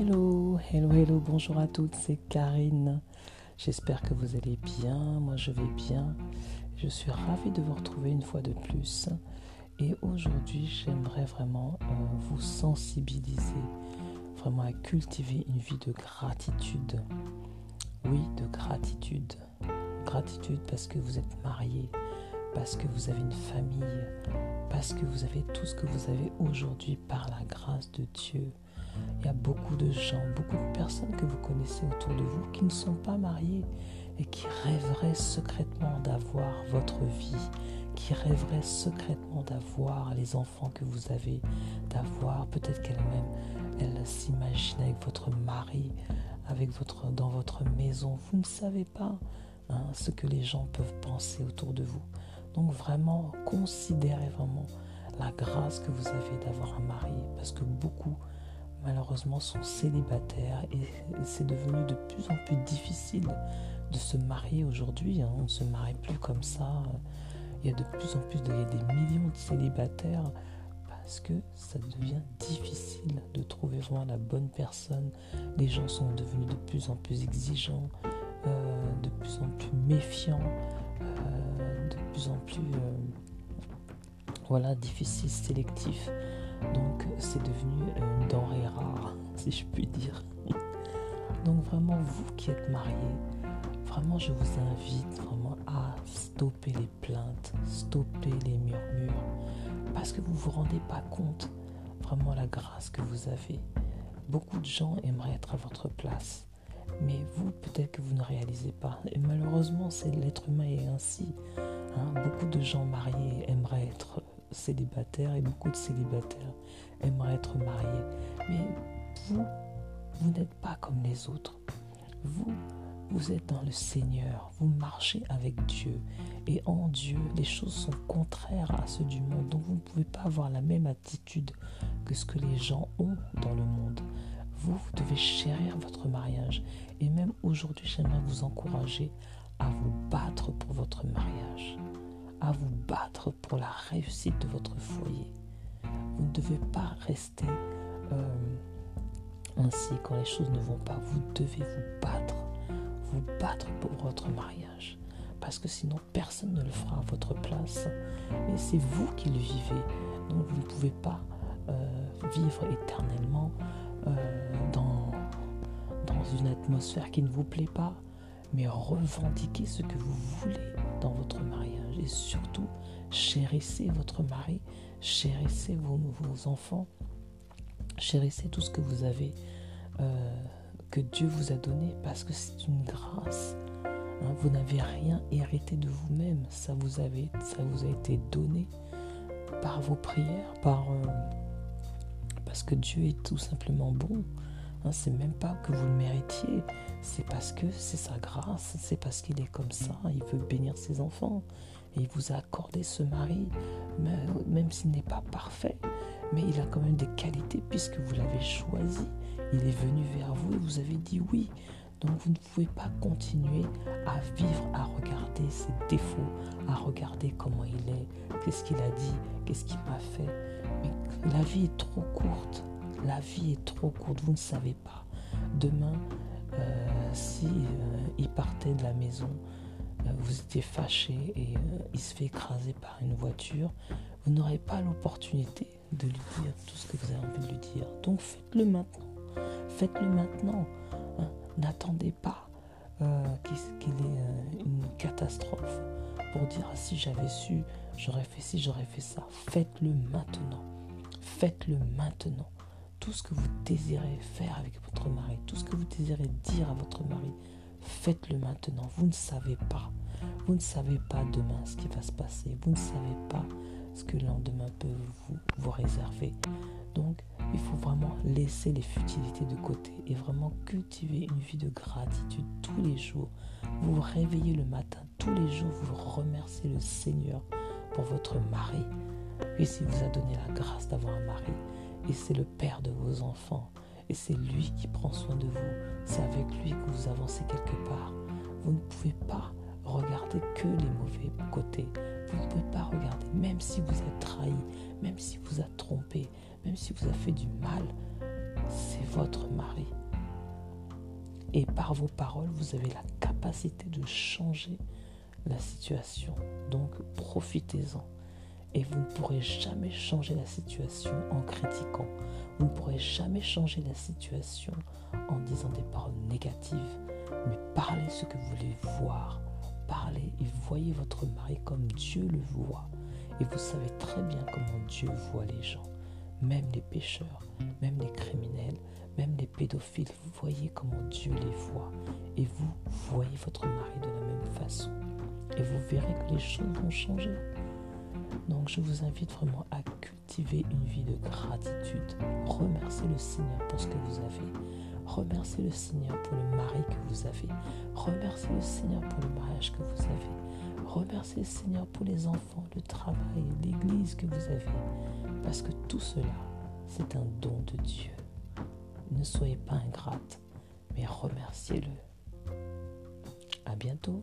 Hello, hello, hello, bonjour à toutes, c'est Karine. J'espère que vous allez bien, moi je vais bien. Je suis ravie de vous retrouver une fois de plus. Et aujourd'hui, j'aimerais vraiment euh, vous sensibiliser, vraiment à cultiver une vie de gratitude. Oui, de gratitude. Gratitude parce que vous êtes marié, parce que vous avez une famille, parce que vous avez tout ce que vous avez aujourd'hui par la grâce de Dieu. Il y a beaucoup de gens, beaucoup de personnes que vous connaissez autour de vous qui ne sont pas mariées et qui rêveraient secrètement d'avoir votre vie, qui rêveraient secrètement d'avoir les enfants que vous avez, d'avoir peut-être qu'elle-même, elle, s'imagine avec votre mari, avec votre, dans votre maison. Vous ne savez pas hein, ce que les gens peuvent penser autour de vous. Donc vraiment, considérez vraiment la grâce que vous avez d'avoir un mari, parce que beaucoup malheureusement sont célibataires et c'est devenu de plus en plus difficile de se marier aujourd'hui. Hein. On ne se marie plus comme ça. Il y a de plus en plus de, des millions de célibataires parce que ça devient difficile de trouver vraiment la bonne personne. Les gens sont devenus de plus en plus exigeants, euh, de plus en plus méfiants, euh, de plus en plus euh, voilà, difficiles, sélectifs. Donc c'est devenu une je puis dire. Donc vraiment, vous qui êtes mariés, vraiment je vous invite vraiment à stopper les plaintes, stopper les murmures, parce que vous ne vous rendez pas compte vraiment la grâce que vous avez. Beaucoup de gens aimeraient être à votre place, mais vous, peut-être que vous ne réalisez pas. Et malheureusement, c'est l'être humain est ainsi. Hein. Beaucoup de gens mariés aimeraient être célibataires et beaucoup de célibataires aimeraient être mariés. Mais vous, vous n'êtes pas comme les autres. Vous, vous êtes dans le Seigneur, vous marchez avec Dieu. Et en Dieu, les choses sont contraires à ceux du monde. Donc vous ne pouvez pas avoir la même attitude que ce que les gens ont dans le monde. Vous, vous devez chérir votre mariage. Et même aujourd'hui, j'aimerais vous encourager à vous battre pour votre mariage à vous battre pour la réussite de votre foyer. Vous ne devez pas rester euh, ainsi quand les choses ne vont pas. Vous devez vous battre, vous battre pour votre mariage. Parce que sinon, personne ne le fera à votre place. Et c'est vous qui le vivez. Donc, vous ne pouvez pas euh, vivre éternellement euh, dans, dans une atmosphère qui ne vous plaît pas, mais revendiquez ce que vous voulez dans votre mariage et surtout chérissez votre mari, chérissez vos, nouveaux enfants, chérissez tout ce que vous avez, euh, que Dieu vous a donné parce que c'est une grâce. Hein. vous n'avez rien hérité de vous-même, ça vous, ça vous a été donné par vos prières, euh, parce que Dieu est tout simplement bon. Hein, c'est même pas que vous le méritiez, c'est parce que c'est sa grâce, c'est parce qu'il est comme ça, il veut bénir ses enfants. Et il vous a accordé ce mari, même s'il n'est pas parfait, mais il a quand même des qualités puisque vous l'avez choisi. Il est venu vers vous et vous avez dit oui. Donc vous ne pouvez pas continuer à vivre, à regarder ses défauts, à regarder comment il est, qu'est-ce qu'il a dit, qu'est-ce qu'il m'a fait. Mais la vie est trop courte la vie est trop courte, vous ne savez pas. Demain, euh, si euh, il partait de la maison, vous étiez fâché et il se fait écraser par une voiture, vous n'aurez pas l'opportunité de lui dire tout ce que vous avez envie de lui dire. Donc faites-le maintenant. Faites-le maintenant. Hein. N'attendez pas qu'il ait une catastrophe pour dire ah, si j'avais su, j'aurais fait ci, j'aurais fait ça. Faites-le maintenant. Faites-le maintenant tout ce que vous désirez faire avec votre mari, tout ce que vous désirez dire à votre mari, faites-le maintenant. Vous ne savez pas. Vous ne savez pas demain ce qui va se passer. Vous ne savez pas ce que le lendemain peut vous, vous réserver. Donc, il faut vraiment laisser les futilités de côté et vraiment cultiver une vie de gratitude tous les jours. Vous vous réveillez le matin, tous les jours, vous remerciez le Seigneur pour votre mari. Et s'il vous a donné la grâce d'avoir un mari, et c'est le Père de vos enfants. Et c'est lui qui prend soin de vous. C'est avec lui que vous avancez quelque part. Vous ne pouvez pas regarder que les mauvais côtés. Vous ne pouvez pas regarder, même si vous êtes trahi, même si vous a trompé, même si vous a fait du mal, c'est votre mari. Et par vos paroles, vous avez la capacité de changer la situation. Donc profitez-en. Et vous ne pourrez jamais changer la situation en critiquant. Vous ne pourrez jamais changer la situation en disant des paroles négatives. Mais parlez ce que vous voulez voir. Parlez et voyez votre mari comme Dieu le voit. Et vous savez très bien comment Dieu voit les gens. Même les pécheurs, même les criminels, même les pédophiles. Vous voyez comment Dieu les voit. Et vous voyez votre mari de la même façon. Et vous verrez que les choses vont changer. Donc je vous invite vraiment à cultiver une vie de gratitude. Remerciez le Seigneur pour ce que vous avez. Remerciez le Seigneur pour le mari que vous avez. Remerciez le Seigneur pour le mariage que vous avez. Remerciez le Seigneur pour les enfants, le travail, l'église que vous avez. Parce que tout cela, c'est un don de Dieu. Ne soyez pas ingrate, mais remerciez-le. À bientôt.